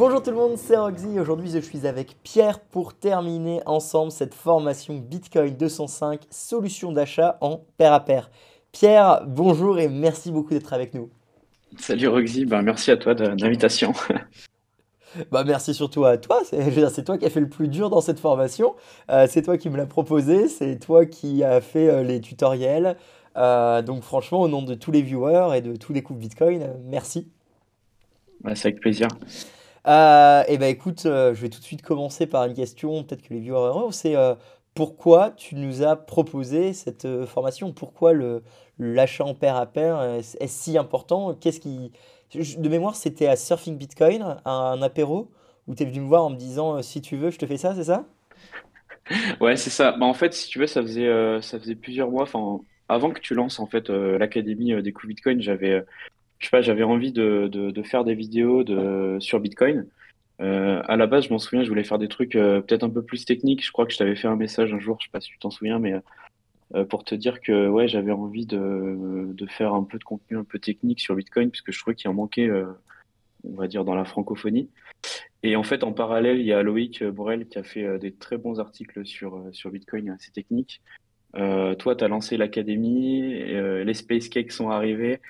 Bonjour tout le monde, c'est Roxy. Aujourd'hui, je suis avec Pierre pour terminer ensemble cette formation Bitcoin 205 solution d'achat en pair à pair. Pierre, bonjour et merci beaucoup d'être avec nous. Salut Roxy, ben, merci à toi de l'invitation. Bah merci surtout à toi, c'est toi qui as fait le plus dur dans cette formation, euh, c'est toi qui me l'as proposé, c'est toi qui as fait euh, les tutoriels, euh, donc franchement au nom de tous les viewers et de tous les coups Bitcoin, merci. c'est avec plaisir. Et ben écoute, je vais tout de suite commencer par une question, peut-être que les viewers heureux, c'est pourquoi tu nous as proposé cette formation, pourquoi le l'achat en pair à pair est, est si important, qu'est-ce qui de mémoire, c'était à Surfing Bitcoin, un apéro, où tu es venu me voir en me disant euh, si tu veux, je te fais ça, c'est ça? Ouais, c'est ça. Bah, en fait, si tu veux, ça faisait, euh, ça faisait plusieurs mois. Enfin, avant que tu lances en fait euh, l'académie des coups Bitcoin, j'avais, je sais pas, j'avais envie de, de, faire des vidéos de, sur Bitcoin. à la base, je m'en souviens, je voulais faire des trucs peut-être un peu plus techniques. Je crois que je t'avais fait un message un jour, je sais pas si tu t'en souviens, mais euh, pour te dire que ouais, j'avais envie de, de, faire un peu de contenu un peu technique sur Bitcoin, puisque je trouvais qu'il en manquait, euh, on va dire, dans la francophonie. Et en fait, en parallèle, il y a Loïc Borel qui a fait euh, des très bons articles sur, sur Bitcoin assez techniques. Euh, toi, tu as lancé l'académie, les Space Cakes sont arrivés.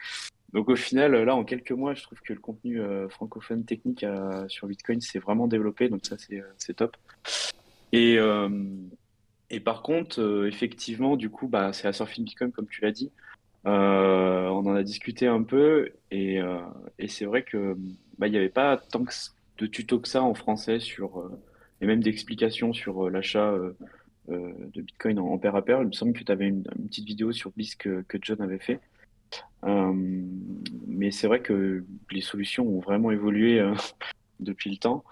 Donc au final, là, en quelques mois, je trouve que le contenu francophone technique sur Bitcoin s'est vraiment développé. Donc ça, c'est top. Et, et par contre, euh, effectivement, du coup, bah, c'est à Surfing Bitcoin, comme tu l'as dit. Euh, on en a discuté un peu et, euh, et c'est vrai que bah, il n'y avait pas tant de tutos que ça en français sur et même d'explications sur l'achat de Bitcoin en, pair à pair. Il me semble que tu avais une, petite vidéo sur BIS que, que John avait fait. Mais c'est vrai que les solutions ont vraiment évolué depuis le temps.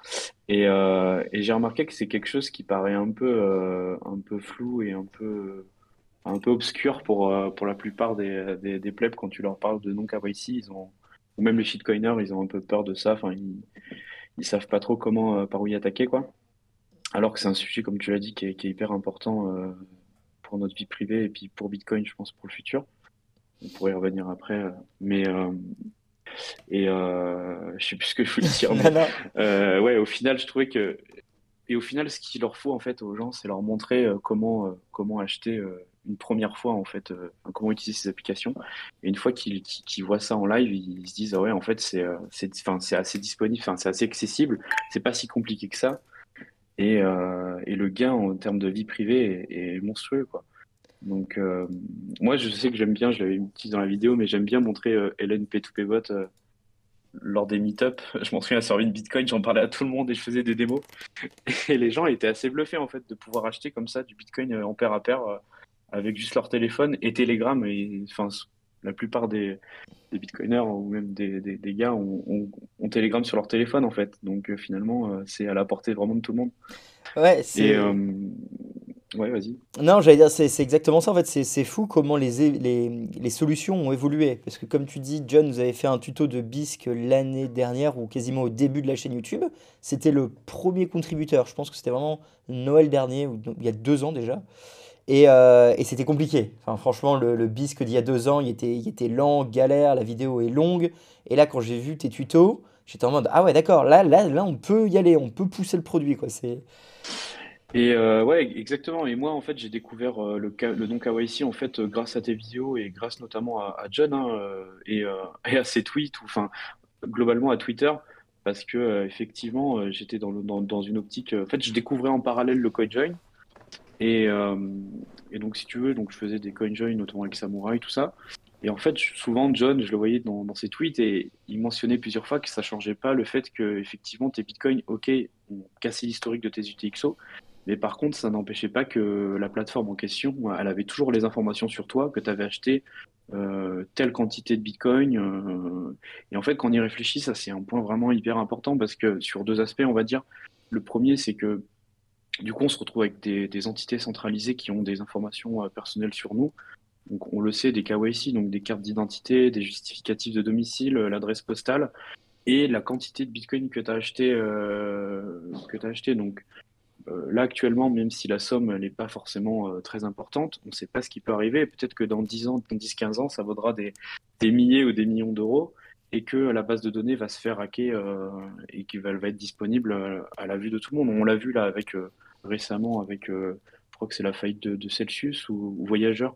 Et, euh, et j'ai remarqué que c'est quelque chose qui paraît un peu, euh, un peu flou et un peu, un peu obscur pour, euh, pour la plupart des, des, plebs quand tu leur parles de non KYC. Ils même les shitcoiners, ils ont un peu peur de ça. Enfin, ils, ils savent pas trop comment, par où y attaquer, quoi. Alors que c'est un sujet, comme tu l'as dit, qui est, qui est hyper important pour notre vie privée et puis pour Bitcoin, je pense, pour le futur. On pourrait y revenir après. Mais, et euh, je sais plus ce que je voulais dire. Euh, ouais, au final, je trouvais que et au final, ce qu'il leur faut en fait aux gens, c'est leur montrer euh, comment euh, comment acheter une première fois en fait, comment utiliser ces applications. Et une fois qu'ils voient ça en live, ils, se disent ah ouais en fait c'est c'est enfin c'est assez disponible, enfin c'est assez accessible, c'est pas si compliqué que ça. Et, et le gain en termes de vie privée est, est monstrueux quoi. Donc, euh, moi, je sais que j'aime bien, je l'avais dit dans la vidéo, mais j'aime bien montrer euh, Hélène P2P euh, lors des meet-up. Je m'en souviens à une Bitcoin, j'en parlais à tout le monde et je faisais des démos. Et les gens étaient assez bluffés en fait de pouvoir acheter comme ça du Bitcoin en paire à paire avec juste leur téléphone et Telegram. Et enfin, la plupart des, des Bitcoiners ou même des, des, gars ont, ont, Telegram sur leur téléphone en fait. Donc finalement, c'est à la portée vraiment de tout le monde. Ouais, c'est. Ouais, vas-y. Non, j'allais dire, c'est exactement ça. En fait, c'est fou comment les, les, les, solutions ont évolué. Parce que, comme tu dis, John, vous avez fait un tuto de BISC l'année dernière ou quasiment au début de la chaîne YouTube. C'était le premier contributeur. Je pense que c'était vraiment Noël dernier, ou il y a deux ans déjà. Et, euh, et c'était compliqué. Enfin, franchement, le, le BISC d'il y a deux ans, il était, il était lent, galère, la vidéo est longue. Et là, quand j'ai vu tes tutos, j'étais en mode Ah ouais, d'accord, là, là, là, on peut y aller, on peut pousser le produit. quoi. C'est. Et euh, ouais, exactement. Et moi, en fait, j'ai découvert euh, le, le don en fait euh, grâce à tes vidéos et grâce notamment à, John hein, et, et, à ses tweets, ou enfin globalement à Twitter, parce que effectivement, j'étais dans, dans, dans, une optique. en fait, je découvrais en parallèle le CoinJoin. Et, et donc, si tu veux, donc je faisais des CoinJoin, notamment avec Samurai, tout ça. Et en fait, souvent, John, je le voyais dans, dans, ses tweets et il mentionnait plusieurs fois que ça changeait pas le fait que effectivement tes bitcoins, ok, ont cassé l'historique de tes UTXO, mais par contre, ça n'empêchait pas que la plateforme en question, elle avait toujours les informations sur toi, que tu avais acheté euh, telle quantité de Bitcoin. Euh, et en fait, quand on y réfléchit, ça c'est un point vraiment hyper important parce que sur deux aspects, on va dire. Le premier, c'est que du coup, on se retrouve avec des, entités centralisées qui ont des informations euh, personnelles sur nous. Donc, on le sait, des KYC, donc des cartes d'identité, des justificatifs de domicile, l'adresse postale et la quantité de Bitcoin que tu as acheté. que as acheté. Donc, là, actuellement, même si la somme n'est pas forcément euh, très importante, on ne sait pas ce qui peut arriver. Peut-être que dans 10 ans, dans 10-15 ans, ça vaudra des, milliers ou des millions d'euros. et que la base de données va se faire hacker et qu'elle va, être disponible à la vue de tout le monde. On l'a vu là avec récemment avec, je crois que c'est la faillite de, Celsius ou, ou Voyageur.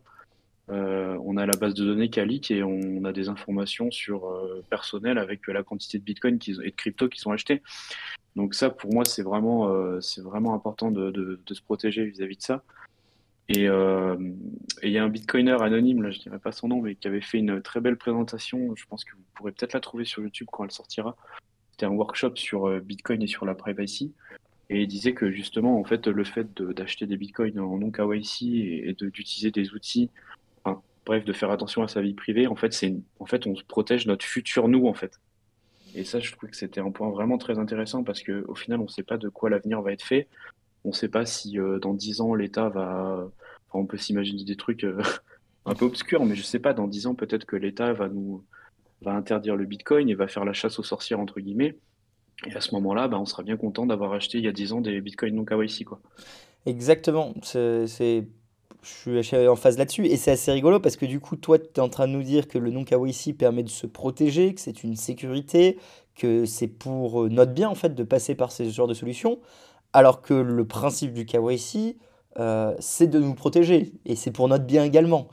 on a la base de données leak et on a des informations sur personnel avec la quantité de Bitcoin et de crypto qui sont achetés. Donc ça, pour moi, c'est vraiment, c'est vraiment important de, se protéger vis-à-vis -vis de ça. Euh, et il y a un bitcoiner anonyme, là, je dirais pas son nom, mais qui avait fait une très belle présentation. Je pense que vous pourrez peut-être la trouver sur YouTube quand elle sortira. C'était un workshop sur euh, Bitcoin et sur la privacy. Et il disait que justement, en fait, le fait d'acheter des bitcoins en non KYC et, d'utiliser des outils, bref, de faire attention à sa vie privée, en fait, c'est en fait, on protège notre futur nous, en fait. Et ça, je trouve que c'était un point vraiment très intéressant parce qu'au final, on ne sait pas de quoi l'avenir va être fait. On ne sait pas si euh, dans 10 ans, l'État va. on peut s'imaginer des trucs euh, un peu obscurs, mais je ne sais pas, dans 10 ans, peut-être que l'État va nous va interdire le Bitcoin et va faire la chasse aux sorcières, entre guillemets. Et à ce moment-là, bah, on sera bien content d'avoir acheté il y a 10 ans des Bitcoins non KYC. Quoi. Exactement. C'est, je suis en phase là-dessus. Et c'est assez rigolo parce que du coup, toi, tu es en train de nous dire que le non KYC permet de se protéger, que c'est une sécurité, que c'est pour euh, notre bien, en fait, de passer par ce genre de solutions. Alors que le principe du KYC, euh, c'est de nous protéger. Et c'est pour notre bien également.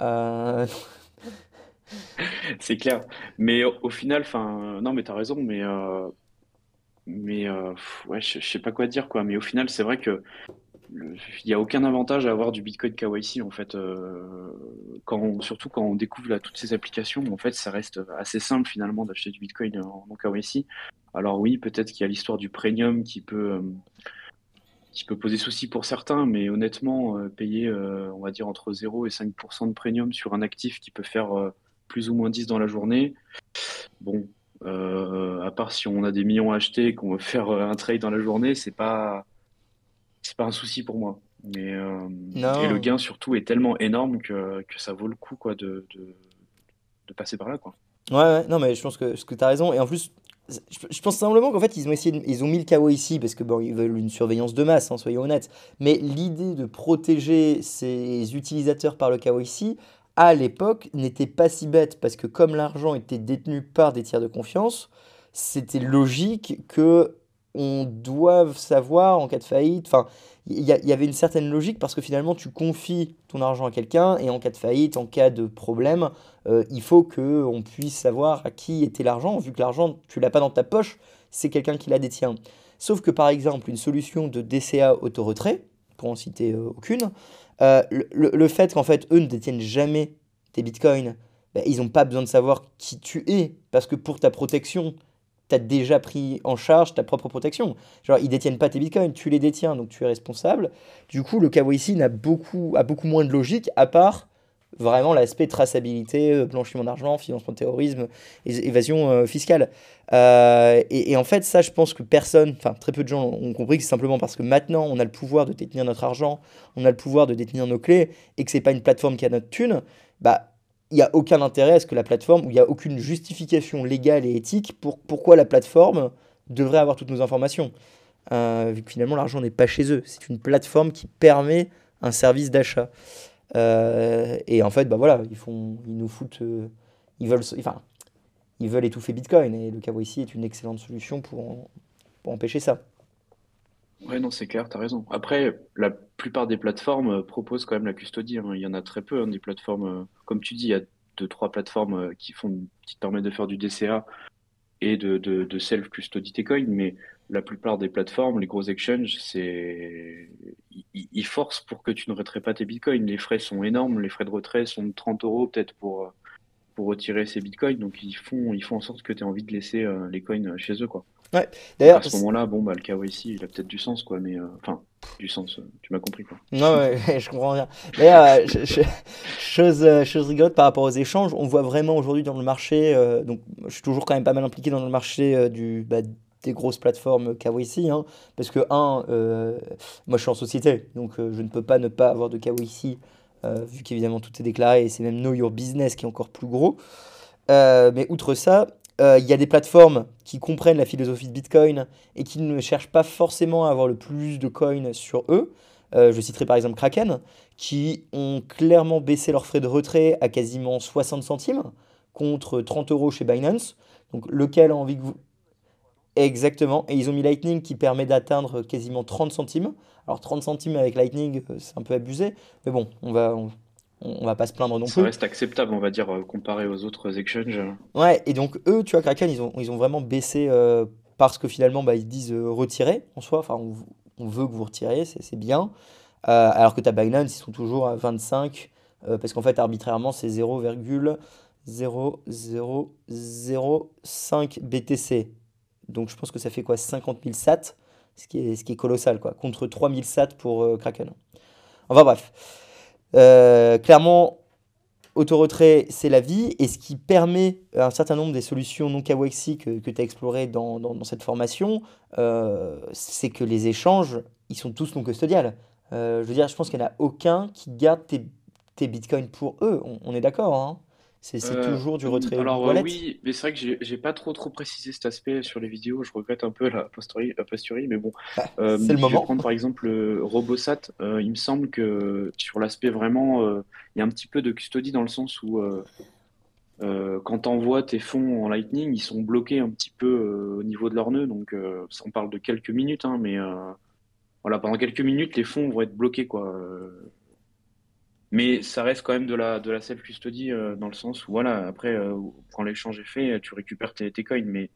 Euh, c'est clair. Mais au, final, enfin, non, mais tu as raison, mais, euh, mais ouais, je, sais pas quoi dire, quoi. Mais au final, c'est vrai que il n'y a aucun avantage à avoir du Bitcoin KYC en fait, quand surtout quand on découvre là, toutes ces applications. En fait, ça reste assez simple finalement d'acheter du Bitcoin en, KYC. Alors oui, peut-être qu'il y a l'histoire du premium qui peut, euh, qui peut poser souci pour certains, mais honnêtement, euh, payer, euh, on va dire, entre 0 et 5% de premium sur un actif qui peut faire plus ou moins 10 dans la journée, bon, à part si on a des millions à acheter et qu'on veut faire un trade dans la journée, c'est pas, c'est pas un souci pour moi. Mais, et le gain surtout est tellement énorme que, que ça vaut le coup quoi, de, de, de passer par là. Quoi. Ouais, ouais, non, mais je pense que, que tu as raison. Et en plus, je pense simplement qu'en fait, ils ont, essayé ils ont mis le KO ici parce que bon, ils veulent une surveillance de masse, hein, soyons honnêtes. Mais l'idée de protéger ces utilisateurs par le KO ici, à l'époque, n'était pas si bête parce que comme l'argent était détenu par des tiers de confiance, c'était logique que on doive savoir en cas de faillite. Enfin, il y, avait une certaine logique parce que finalement, tu confies ton argent à quelqu'un et en cas de faillite, en cas de problème, euh, il faut qu'on puisse savoir à qui était l'argent, vu que l'argent, tu l'as pas dans ta poche, c'est quelqu'un qui la détient. Sauf que par exemple, une solution de DCA auto-retrait, pour en citer euh, aucune, euh, le, fait qu'en fait, eux ne détiennent jamais tes bitcoins, ben, ils n'ont pas besoin de savoir qui tu es, parce que pour ta protection, tu as déjà pris en charge ta propre protection. Genre, ils détiennent pas tes bitcoins, tu les détiens, donc tu es responsable. Du coup, le KYC a beaucoup, a beaucoup moins de logique, à part vraiment l'aspect traçabilité, euh, blanchiment d'argent, financement de terrorisme, évasion euh, fiscale. Euh, et, en fait, ça, je pense que personne, enfin très peu de gens ont compris que c'est simplement parce que maintenant, on a le pouvoir de détenir notre argent, on a le pouvoir de détenir nos clés, et que c'est pas une plateforme qui a notre thune, bah il n'y a aucun intérêt à ce que la plateforme, ou il n'y a aucune justification légale et éthique pour pourquoi la plateforme devrait avoir toutes nos informations. Euh, vu que finalement l'argent n'est pas chez eux, c'est une plateforme qui permet un service d'achat. Euh, et en fait, bah voilà, ils, font, ils nous foutent, euh, ils veulent, enfin, ils veulent étouffer Bitcoin et le KYC est une excellente solution pour, pour empêcher ça. Ouais, non, c'est clair, tu as raison. Après, la plupart des plateformes euh, proposent quand même la custodie. hein. Il y en a très peu, hein, des plateformes. Euh, comme tu dis, il y a deux, trois plateformes euh, qui font, qui te permettent de faire du DCA et de, self-custody tes coins, mais la plupart des plateformes, les gros exchanges, c'est, ils forcent pour que tu ne retraites pas tes bitcoins. Les frais sont énormes, les frais de retrait sont de 30 euros peut-être pour, pour retirer ces bitcoins, donc ils font, ils font en sorte que tu aies envie de laisser les coins chez eux, quoi. Ouais. D'ailleurs, à ce moment-là, bon, bah, le KYC, il a peut-être du sens, quoi, mais euh, enfin, du sens, euh, tu m'as compris, quoi. Non, ouais, je comprends bien. D'ailleurs, chose, euh, chose rigolote par rapport aux échanges, on voit vraiment aujourd'hui dans le marché, donc je suis toujours quand même pas mal impliqué dans le marché du, bah, des grosses plateformes KYC, hein, parce que, un, moi je suis en société, donc je ne peux pas ne pas avoir de KYC, vu qu'évidemment tout est déclaré, et c'est même Know Your Business qui est encore plus gros. mais outre ça, euh, il y a des plateformes qui comprennent la philosophie de Bitcoin et qui ne cherchent pas forcément à avoir le plus de coins sur eux. Euh, je citerai par exemple Kraken, qui ont clairement baissé leurs frais de retrait à quasiment 60 centimes, contre 30 euros chez Binance. Donc lequel a envie que vous... Exactement. Et ils ont mis Lightning qui permet d'atteindre quasiment 30 centimes. Alors 30 centimes avec Lightning, euh, c'est un peu abusé. Mais bon, on va, va pas se plaindre non Ça plus. reste acceptable, on va dire, euh, comparé aux autres exchanges. Ouais, et donc eux, tu vois, Kraken, ils ont, ils ont vraiment baissé euh, parce que finalement, bah, ils disent retirer en soi. Enfin, on, on veut que vous retiriez, c'est bien. alors que tu as Binance, ils sont toujours à 25. parce qu'en fait, arbitrairement, c'est 0,0005 BTC. Donc je pense que ça fait quoi 50 000 sats, ce qui est, ce qui est colossal, quoi, contre 3000 sats pour euh, Kraken. Enfin bref. Euh, clairement, auto-retrait, c'est la vie. Et ce qui permet un certain nombre des solutions non KYC que, que tu as explorées dans, cette formation, euh, c'est que les échanges, ils sont tous non custodiales. je veux dire, je pense qu'il n'y en a aucun qui garde tes, bitcoins pour eux. On, on est d'accord, hein? C'est Euh, toujours du retrait alors euh, wallet. oui, mais c'est vrai que j'ai pas trop trop précisé cet aspect sur les vidéos. Je regrette un peu la posteriori, a posteriori, mais bon. Bah, Euh, c'est le je vais moment. prendre par exemple le Robosat. Euh, il me semble que sur l'aspect vraiment, il y a un petit peu de custody dans le sens où quand tu envoies tes fonds en Lightning, ils sont bloqués un petit peu au niveau de leur nœud. Donc on parle de quelques minutes, hein, mais voilà, pendant quelques minutes, les fonds vont être bloqués quoi. Mais ça reste quand même de la, de la self-custody euh, dans le sens où, voilà, après, euh, quand l'échange est fait, tu récupères tes, coins. Mais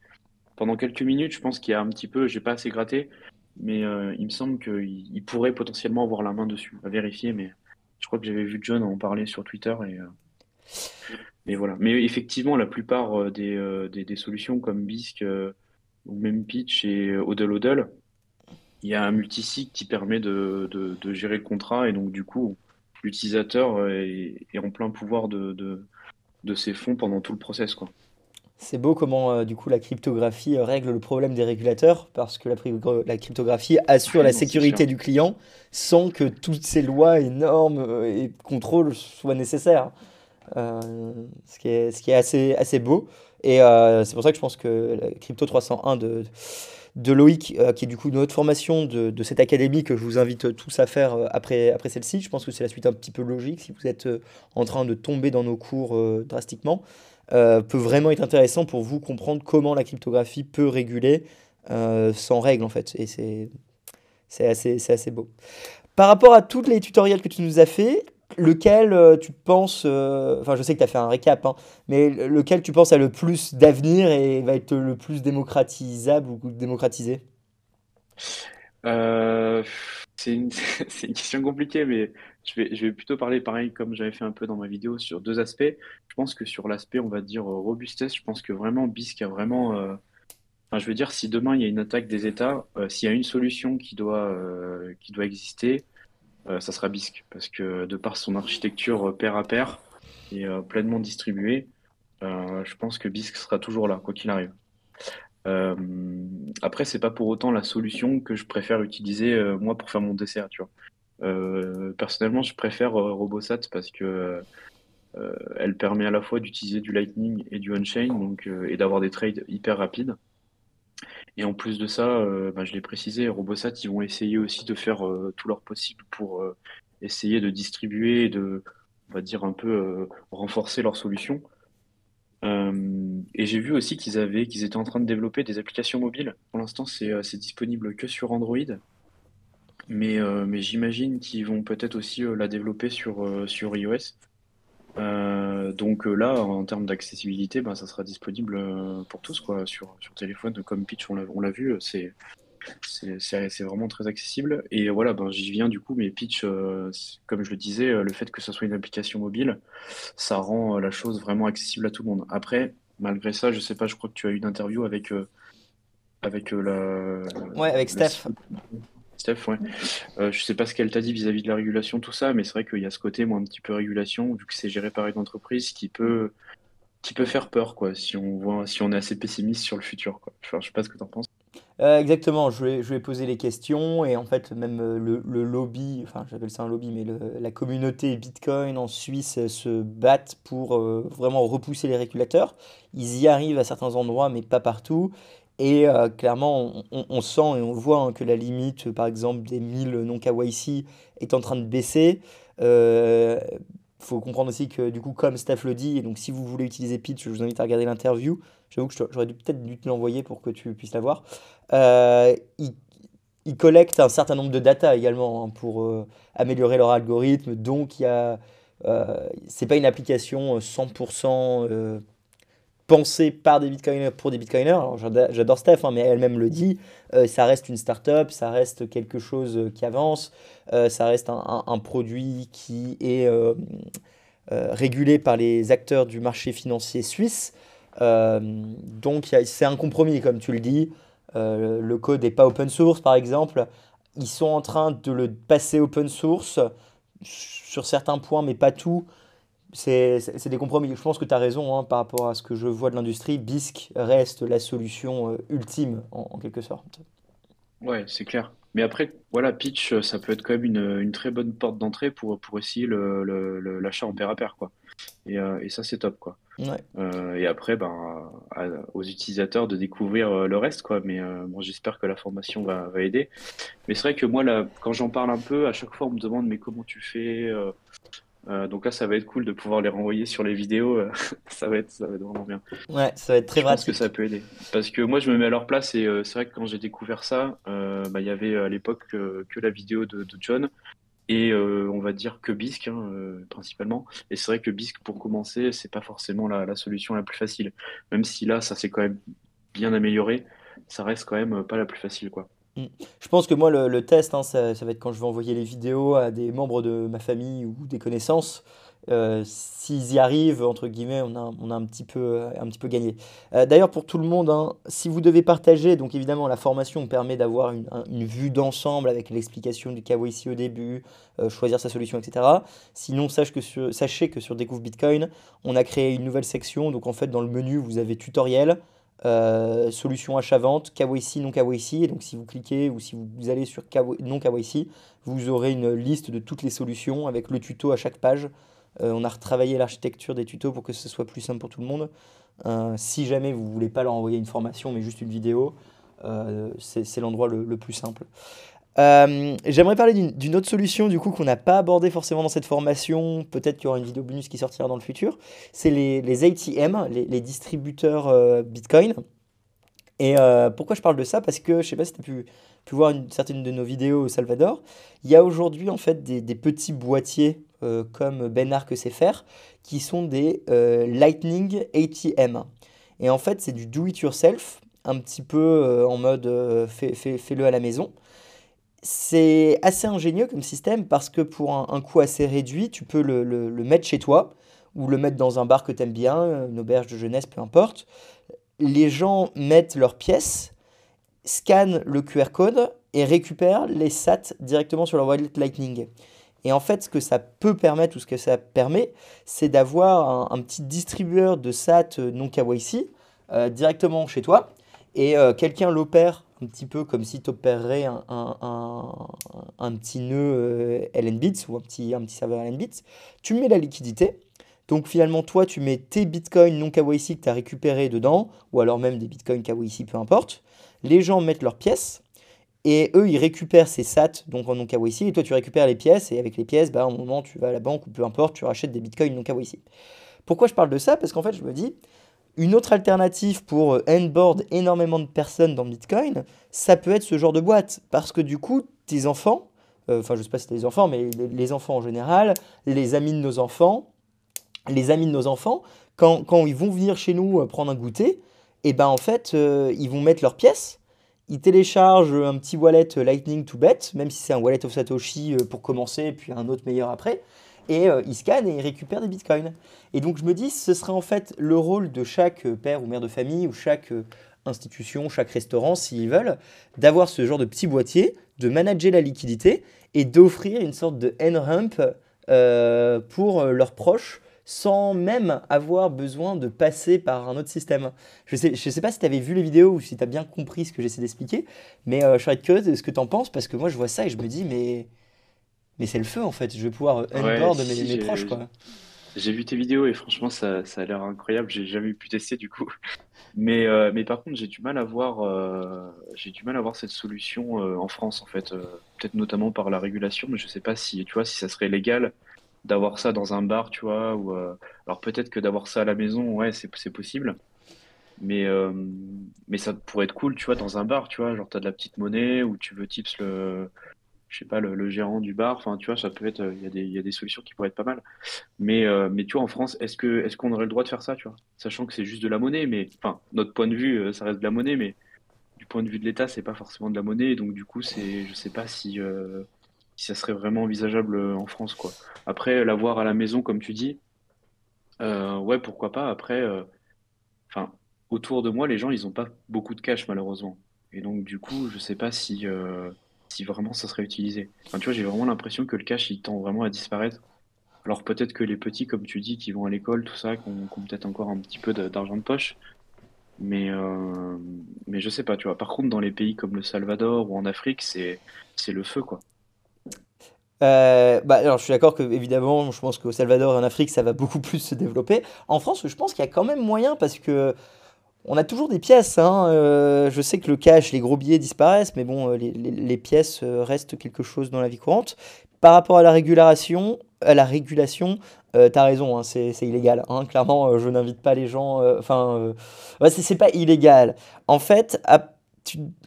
pendant quelques minutes, je pense qu'il y a un petit peu, j'ai pas assez gratté, mais euh, il me semble qu'il il pourrait potentiellement avoir la main dessus, à vérifier. Mais je crois que j'avais vu John en parler sur Twitter et, et voilà. Mais effectivement, la plupart des, des, solutions comme euh, ou même Pitch et Hodl Hodl, il y a un multisig qui permet de, de, de gérer le contrat et donc du coup, l'utilisateur euh, est, est en plein pouvoir de, de, de ses fonds pendant tout le process, quoi. C'est beau comment euh, du coup la cryptographie euh, règle le problème des régulateurs parce que la, cryptographie assure la non, sécurité du client sans que toutes ces lois et normes euh, et contrôles soient nécessaires. Euh, ce qui est, ce qui est assez, assez beau. Et euh, c'est pour ça que je pense que la Crypto 301 de, de Loïc, euh, qui est du coup une autre formation de, de cette académie que je vous invite tous à faire euh, après, après celle-ci, je pense que c'est la suite un petit peu logique si vous êtes euh, en train de tomber dans nos cours drastiquement, peut vraiment être intéressant pour vous comprendre comment la cryptographie peut réguler sans règles en fait. Et c'est assez, assez beau. Par rapport à tous les tutoriels que tu nous as fait, lequel euh, tu penses, euh, enfin je sais que tu as fait un récap, hein, mais le- lequel tu penses a le plus d'avenir et va être le plus démocratisable ou démocratisé? Euh, c'est une, question compliquée, mais je vais, plutôt parler pareil comme j'avais fait un peu dans ma vidéo sur deux aspects. Je pense que sur l'aspect, on va dire, robustesse, je pense que vraiment BISC a vraiment... enfin, je veux dire, si demain il y a une attaque des États, s'il y a une solution qui doit, qui doit exister, ça sera BISC. Parce que de par son architecture euh, pair à pair et euh, pleinement distribuée, euh, je pense que BISC sera toujours là, quoi qu'il arrive. Euh, après, c'est pas pour autant la solution que je préfère utiliser euh, moi pour faire mon dessert, tu vois. Euh, personnellement, je préfère euh, Robosat parce que euh, elle permet à la fois d'utiliser du Lightning et du on-chain, donc euh, et d'avoir des trades hyper rapides. Et en plus de ça, euh, bah, je l'ai précisé, Robosat, ils vont essayer aussi de faire euh, tout leur possible pour euh, essayer de distribuer et de, on va dire un peu renforcer leur solution. Et j'ai vu aussi qu'ils avaient, qu'ils étaient en train de développer des applications mobiles. Pour l'instant, c'est disponible que sur Android, mais, mais j'imagine qu'ils vont peut-être aussi la développer sur, sur iOS. Euh, donc euh, là, en termes d'accessibilité, ben, ça sera disponible euh, pour tous, quoi, sur, sur téléphone, comme Pitch, on l'a, vu, c'est, c'est, vraiment très accessible. Et voilà, ben, j'y viens du coup, mais Pitch, euh, comme je le disais, le fait que ce soit une application mobile, ça rend la chose vraiment accessible à tout le monde. Après, malgré ça, je sais pas, je crois que tu as eu une interview avec, euh, avec euh, la, Ouais, avec Steph. Steph, ouais. Euh, je sais pas ce qu'elle t'a dit vis-à-vis de la régulation, tout ça, mais c'est vrai qu'il y a ce côté, moi, un petit peu régulation, vu que c'est géré par une entreprise qui peut, qui peut faire peur, quoi, si on voit, si on est assez pessimiste sur le futur, quoi. Enfin, je sais pas ce que t'en penses. Euh, exactement, je vais, poser les questions et en fait même euh, le, lobby, enfin j'appelle ça un lobby, mais la communauté Bitcoin en Suisse se battent pour vraiment repousser les régulateurs. Ils y arrivent à certains endroits, mais pas partout. Et euh, clairement, on, sent et on voit hein, que la limite, par exemple, des 1000 non KYC est en train de baisser. Euh, faut comprendre aussi que du coup, comme Steph le dit, et donc si vous voulez utiliser Pitch, je vous invite à regarder l'interview. J'avoue que j'aurais peut-être dû te l'envoyer pour que tu puisses la voir. Euh, collectent un certain nombre de data également hein, pour euh, améliorer leur algorithme. Donc, il y a, pas une application 100% euh, pensée par des bitcoiners pour des bitcoiners. J'adore Steph, hein, mais elle-même le dit. ça reste une startup, ça reste quelque chose qui avance, ça reste un, produit qui est régulé par les acteurs du marché financier suisse. donc, c'est un compromis, comme tu le dis. Euh, le code n'est pas open source, par exemple. Ils sont en train de le passer open source sur certains points, mais pas tout. C'est des compromis. Je pense que tu as raison hein, par rapport à ce que je vois de l'industrie. BISC reste la solution euh, ultime, en, quelque sorte. Ouais, c'est clair. Mais après, voilà, Pitch, ça peut être quand même une, une très bonne porte d'entrée pour, pour essayer l'achat en pair à pair, quoi. Et, euh, et ça, c'est top, quoi. Euh, et après, ben, aux utilisateurs de découvrir euh, le reste, quoi. Mais bon, j'espère que la formation va, va aider. Mais c'est vrai que moi, là, quand j'en parle un peu, à chaque fois, on me demande, mais comment tu fais donc là, ça va être cool de pouvoir les renvoyer sur les vidéos. ça, va être, ça va être vraiment bien. Ouais, ça va être très Je pense que ça peut aider. Parce que moi, je me mets à leur place et c'est vrai que quand j'ai découvert ça, bah, il y avait à l'époque que la vidéo de, de John et euh, on va dire que Bisque hein, euh, principalement. Et c'est vrai que Bisque pour commencer, c'est pas forcément la, solution la plus facile. Même si là, ça s'est quand même bien amélioré, ça reste quand même pas la plus facile, quoi. Mm. Je pense que moi, le, test, hein, ça, va être quand je vais envoyer les vidéos à des membres de ma famille ou des connaissances. Euh, s'ils y arrivent, entre guillemets, on a, on a un, petit peu, un petit peu gagné. Euh, d'ailleurs, pour tout le monde, hein, si vous devez partager, donc évidemment, la formation permet d'avoir une, une, vue d'ensemble avec l'explication du KYC au début, euh, choisir sa solution, etc. Sinon, que sur, sachez que sur Découvre Bitcoin, on a créé une nouvelle section. Donc, en fait, dans le menu, vous avez tutoriel. Solution achat-vente, KYC, non KYC. Et donc, si vous cliquez ou si vous allez sur non KYC, vous aurez une liste de toutes les solutions avec le tuto à chaque page euh, on a retravaillé l'architecture des tutos pour que ce soit plus simple pour tout le monde. Euh, si jamais vous ne voulez pas leur envoyer une formation mais juste une vidéo, euh, c'est l'endroit le, plus simple. J'aimerais parler d'une autre solution du coup qu'on n'a pas abordé forcément dans cette formation. Peut-être qu'il y aura une vidéo bonus qui sortira dans le futur. C'est les, les, ATM, les, distributeurs Bitcoin. Et pourquoi je parle de ça? Parce que je ne sais pas si tu as pu, voir une certaine de nos vidéos au Salvador. Il y a aujourd'hui en fait des petits boîtiers euh, comme Ben Arc sait faire, qui sont des euh, Lightning ATM. Et en fait, c'est du do-it-yourself, un petit peu euh, en mode fais-le à la maison. C'est assez ingénieux comme système parce que pour un, coût assez réduit, tu peux le, le, mettre chez toi ou le mettre dans un bar que tu aimes bien, une auberge de jeunesse, peu importe. Les gens mettent leurs pièces, scannent le QR code et récupèrent les SAT directement sur leur wallet Lightning. Et en fait, ce que ça peut permettre ou ce que ça permet, c'est d'avoir un, petit distributeur de SAT euh, non KYC euh, directement chez toi. Et euh, quelqu'un l'opère un petit peu comme si tu opérerais un, un, petit nœud LNBits ou un petit, un petit serveur LNBits. Tu mets la liquidité. Donc finalement, toi, tu mets tes bitcoins non KYC que tu as récupérés dedans, ou alors même des bitcoins KYC, peu importe. Les gens mettent leurs pièces. Et eux, ils récupèrent ces SAT, donc en non KYC, et toi, tu récupères les pièces, et avec les pièces, bah, un moment, tu vas à la banque ou peu importe, tu rachètes des bitcoins non KYC. Pourquoi je parle de ça? Parce qu'en fait, je me dis, une autre alternative pour euh, énormément de personnes dans Bitcoin, ça peut être ce genre de boîte. Parce que du coup, tes enfants, euh, enfin, je sais pas si c'est les enfants, mais les, enfants en général, les amis de nos enfants, les amis de nos enfants, quand, quand ils vont venir chez nous euh, prendre un goûter, et eh ben en fait, ils vont mettre leurs pièces il télécharge un petit wallet Lightning to Bet, même si c'est un wallet of Satoshi euh, pour commencer, puis un autre meilleur après. Et euh, il scanne et il récupère des bitcoins. Et donc je me dis, ce serait en fait le rôle de chaque père ou mère de famille ou chaque euh, institution, chaque restaurant, s'ils veulent, d'avoir ce genre de petit boîtier, de manager la liquidité et d'offrir une sorte de n-ramp pour leurs proches sans même avoir besoin de passer par un autre système. Je ne sais, je sais pas si tu avais vu les vidéos ou si tu as bien compris ce que j'essaie d'expliquer, mais euh, je serais curieux de ce que tu en penses, parce que moi je vois ça et je me dis, mais, mais c'est le feu en fait, je vais pouvoir onboard euh, mes, proches. Quoi. J'ai vu tes vidéos et franchement ça, ça a l'air incroyable, j'ai jamais pu tester du coup. Mais, euh, mais par contre j'ai du mal à voir j'ai du mal à voir cette solution en France en fait, peut-être notamment par la régulation, mais je sais pas si tu vois si ça serait légal d'avoir ça dans un bar, tu vois, ou euh, alors peut-être que d'avoir ça à la maison, ouais, c'est c'est possible, mais euh, mais ça pourrait être cool, tu vois, dans un bar, tu vois, genre t'as de la petite monnaie ou tu veux tips le je sais pas le, gérant du bar, enfin tu vois, ça peut être il y a des y a des solutions qui pourraient être pas mal. Mais euh, mais tu vois en France, est-ce que est-ce qu'on aurait le droit de faire ça, tu vois? Sachant que c'est juste de la monnaie, mais enfin notre point de vue, euh, ça reste de la monnaie, mais du point de vue de l'État, c'est pas forcément de la monnaie, donc du coup, c'est je sais pas si euh, ça serait vraiment envisageable euh, en France, quoi. Après, l'avoir à la maison, comme tu dis, euh, ouais, pourquoi pas. Après, euh, enfin, autour de moi, les gens, ils ont pas beaucoup de cash, malheureusement. Et donc, du coup, je sais pas si, euh, si vraiment ça serait utilisé. Enfin, tu vois, j'ai vraiment l'impression que le cash, il tend vraiment à disparaître. Alors, peut-être que les petits, comme tu dis, qui vont à l'école, tout ça, qui ont, peut-être encore un petit peu d'argent de poche, mais, euh, mais je sais pas, tu vois. Par contre, dans les pays comme le Salvador ou en Afrique, c'est, c'est le feu, quoi. Euh, bah, alors, je suis d'accord que, évidemment, je pense qu'au Salvador et en Afrique, ça va beaucoup plus se développer. En France, je pense qu'il y a quand même moyen parce que on a toujours des pièces. hein, euh, je sais que le cash, les gros billets disparaissent, mais bon, euh, les, pièces euh, restent quelque chose dans la vie courante. Par rapport à la régulation, à la régulation, t'as raison, hein, c'est illégal. hein. Clairement, je n'invite pas les gens. Enfin, c'est pas illégal. En fait,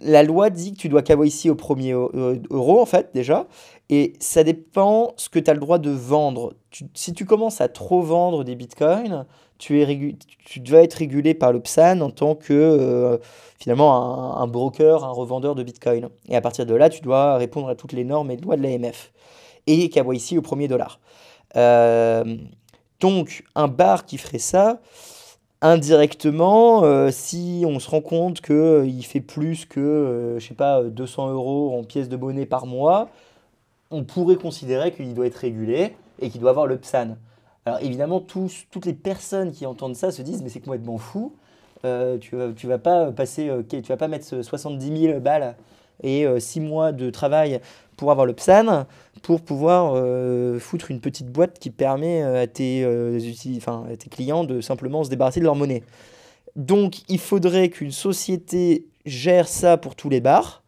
la loi dit que tu dois KYC au premier eu- eu- euro, en fait, déjà. Et ça dépend ce que tu as le droit de vendre. Si tu commences à trop vendre des bitcoins, tu es tu dois être régulé par le PSAN en tant que euh, finalement un, broker, un revendeur de bitcoin. Et à partir de là, tu dois répondre à toutes les normes et lois de l'AMF. Et KYC au premier dollar. Euh, donc, un bar qui ferait ça, indirectement, euh, si on se rend compte qu'il fait plus que, je sais pas, 200 euros en pièces de monnaie par mois, on pourrait considérer qu'il doit être régulé et qu'il doit avoir le PSAN. Alors évidemment, toutes les personnes qui entendent ça se disent, mais c'est complètement fou. Euh, tu tu vas pas passer, euh, tu vas pas mettre ce 70 000 balles et 6 mois de travail pour avoir le PSAN, pour pouvoir euh, foutre une petite boîte qui permet euh, à tes, euh, à tes clients de simplement se débarrasser de leur monnaie. Donc il faudrait qu'une société gère ça pour tous les bars.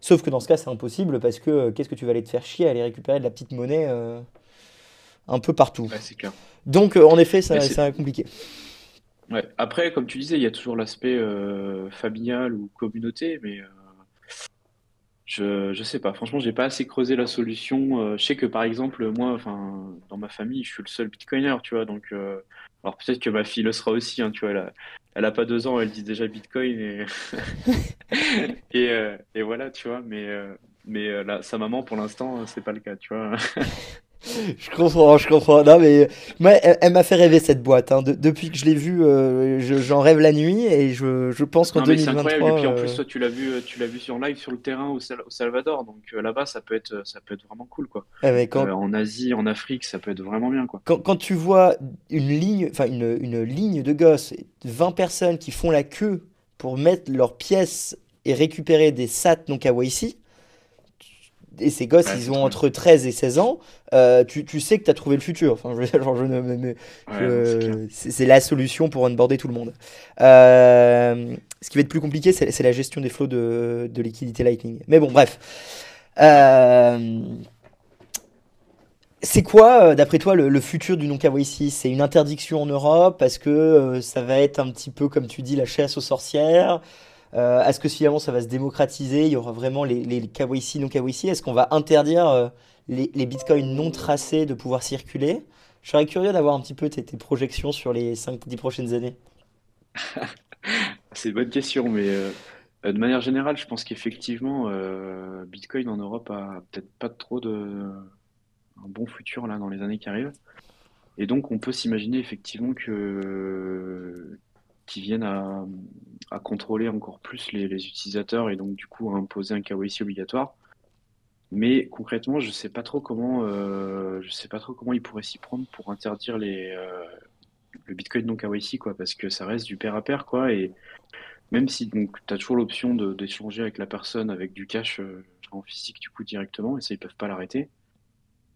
Sauf que dans ce cas, c'est impossible parce que euh, qu'est-ce que tu vas aller te faire chier à aller récupérer de la petite monnaie euh, un peu partout. Ouais, clair. Donc, euh, en effet, ça, ça compliqué. ouais. Après, comme tu disais, il y a toujours l'aspect euh, familial ou communauté, mais euh, Je, je sais pas, franchement, j'ai pas assez creusé la solution. Euh, je sais que par exemple, moi, enfin, dans ma famille, je suis le seul bitcoiner, tu vois. Donc, alors peut-être que ma fille le sera aussi, hein, tu vois. Elle a, elle a pas deux ans, elle dit déjà Bitcoin et et, et voilà, tu vois. Mais mais là, sa maman, pour l'instant, c'est pas le cas, tu vois. Je comprends, je comprends. Non, mais moi, elle, elle m'a fait rêver cette boîte. hein. De- depuis que je l'ai vue, euh, je- j'en rêve la nuit et je, je pense qu'en Non, mais c'est incroyable. Et 2023, puis en euh, plus, toi, tu l'as vu, euh, tu l'as vu sur live sur le terrain au, Sal- au Salvador. Donc euh, là-bas, ça peut être, ça peut être vraiment cool, quoi. quand, Euh, en Asie, en Afrique, ça peut être vraiment bien, quoi. quand, quand tu vois une ligne, enfin une, une ligne de gosses, 20 personnes qui font la queue pour mettre leurs pièces et récupérer des sats non KYC, et ces gosses, Ouais, ils ont entre 13 et 16 ans, euh, tu, tu sais que tu as trouvé le futur. Enfin, je, genre, je Ouais, c'est la solution pour onboarder tout le monde. Euh, ce qui va être plus compliqué, c'est la gestion des flots de, de liquidité Lightning. Mais bon, bref. Euh, c'est quoi, d'après toi, le, le futur du non-KYC? C'est une interdiction en Europe? Parce que ça va être un petit peu, comme tu dis, la chasse aux sorcières? Euh, est-ce que finalement ça va se démocratiser? Il y aura vraiment les, les KYC, non-KYC? Est-ce qu'on va interdire euh, les, bitcoins non tracés de pouvoir circuler? Je serais curieux d'avoir un petit peu tes, projections sur les cinq dix prochaines années. C'est une bonne question, mais euh, de manière générale, je pense qu'effectivement, euh, Bitcoin en Europe a peut-être pas trop de un bon futur là dans les années qui arrivent. Et donc, on peut s'imaginer effectivement que qu'ils viennent à, contrôler encore plus les, utilisateurs et donc du coup à imposer un KYC obligatoire. Mais concrètement, je sais pas trop comment, euh, sais pas trop comment ils pourraient s'y prendre pour interdire les, euh, le Bitcoin non KYC quoi, parce que ça reste du pair à pair quoi et même si donc as toujours l'option d'échanger avec la personne avec du cash euh, en physique du coup directement, et ça ils peuvent pas l'arrêter.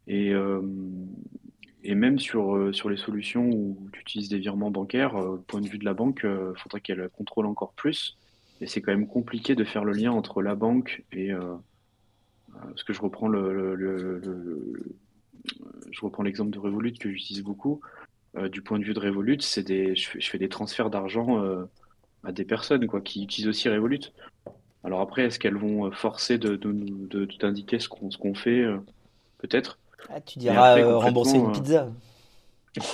Et, et même sur, euh, sur les solutions où tu utilises des virements bancaires, euh, point de vue de la banque, il faudrait qu'elle contrôle encore plus. Et c'est quand même compliqué de faire le lien entre la banque et... euh, parce que je reprends le, le- je reprends l'exemple de Revolut que j'utilise beaucoup. Euh, du point de vue de Revolut, c'est des, je fais, des transferts d'argent euh, à des personnes quoi, qui utilisent aussi Revolut. Alors après, est-ce qu'elles vont euh, forcer de, t'indiquer ce qu'on ce qu'on fait? euh, peut-être. Ah, tu diras après, euh, rembourser une euh, pizza.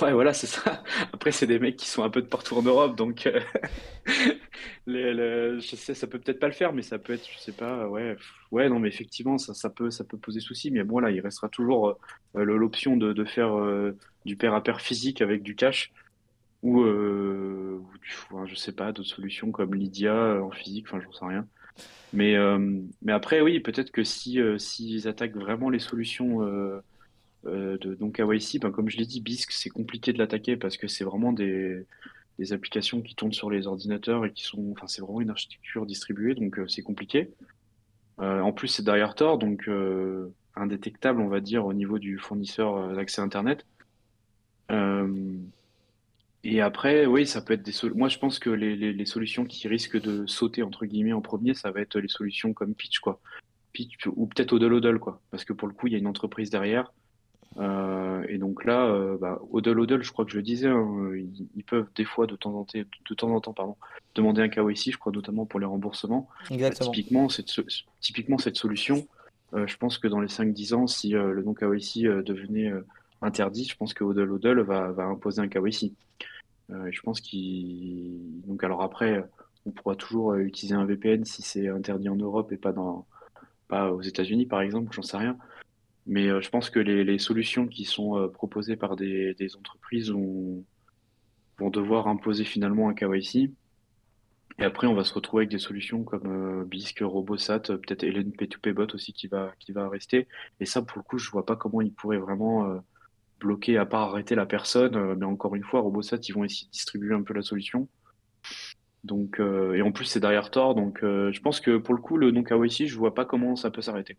ouais, voilà, c'est ça. Après, c'est des mecs qui sont un peu de partout en Europe, donc euh, les- le- je sais, ça peut peut-être pas le faire, mais ça peut être, je sais pas, ouais, ouais, non, mais effectivement, ça, ça peut, ça peut poser souci. Mais bon, là, il restera toujours euh, l'option de, de faire euh, du pair à pair physique avec du cash ou, ou je sais pas, d'autres solutions comme Lydia en physique, enfin, j'en sais rien. Mais, mais après, oui, peut-être que si, s'ils attaquent vraiment les solutions euh, donc KYC, ben, comme je l'ai dit, Bisq, c'est compliqué de l'attaquer parce que c'est vraiment des, applications qui tournent sur les ordinateurs et qui sont, enfin, c'est vraiment une architecture distribuée, donc euh, c'est compliqué. Euh, en plus, c'est derrière Tor, donc indétectable, on va dire, au niveau du fournisseur d'accès Internet. Et après, oui, ça peut être des sol- Moi, je pense que les, solutions qui risquent de sauter, entre guillemets, en premier, ça va être les solutions comme Pitch, quoi. Pitch ou peut-être Odel Odel, quoi. Parce que pour le coup, il y a une entreprise derrière. Euh, et donc là, euh, bah, Odel Odel, je crois que je le disais, hein, euh, ils, ils peuvent des fois, de temps en temps, de temps en temps, pardon, demander un KYC, je crois notamment pour les remboursements. Bah, Exactement. typiquement, cette, so- typiquement, cette solution, euh, je pense que dans les cinq dix ans, si euh, le non KYC euh, devenait euh, interdit, je pense que Odel Odel va, va imposer un KYC. Euh, je pense qu'il... Donc alors après, on pourra toujours euh, utiliser un VPN si c'est interdit en Europe et pas dans, pas aux États-Unis, par exemple, j'en sais rien. Mais euh, je pense que les, solutions qui sont euh, proposées par des, entreprises vont, devoir imposer finalement un KYC. Et après, on va se retrouver avec des solutions comme euh, Bisq, Robosat, peut-être Hélène P2P Bot aussi qui va, qui va rester. Et ça, pour le coup, je vois pas comment ils pourraient vraiment bloquer, à part arrêter la personne. Mais encore une fois, Robosat, ils vont essayer de distribuer un peu la solution. Donc, et en plus, c'est derrière Tor. Donc, je pense que pour le coup, le non KYC, je vois pas comment ça peut s'arrêter.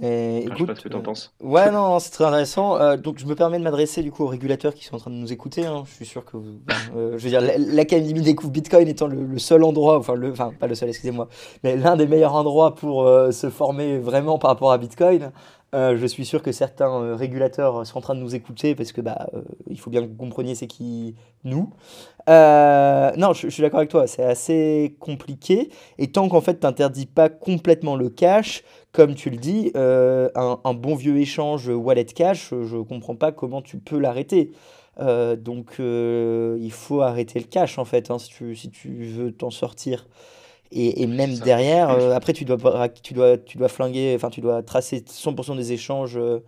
Et Enfin, je sais pas écoute, ce que t'en euh, penses. ouais, non, non, c'est très intéressant. Euh, donc, je me permets de m'adresser du coup aux régulateurs qui sont en train de nous écouter. hein. Je suis sûr que, vous- euh, je veux dire, la- l'Académie découvre Bitcoin étant le, le seul endroit, enfin, le, enfin, pas le seul, excusez-moi, mais l'un des meilleurs endroits pour se former vraiment par rapport à Bitcoin. Euh, je suis sûr que certains euh, régulateurs sont en train de nous écouter parce que, bah, euh, il faut bien que vous compreniez c'est qui nous. Non, je, suis d'accord avec toi, c'est assez compliqué. Et tant qu'en fait, tu n'interdis pas complètement le cash, comme tu le dis, un, bon vieux échange wallet cash, je ne comprends pas comment tu peux l'arrêter. Donc, il faut arrêter le cash en fait, hein, si tu, si tu veux t'en sortir. Et, même derrière, euh, après, tu dois, tu dois, tu dois flinguer, enfin, tu dois tracer 100% des échanges euh,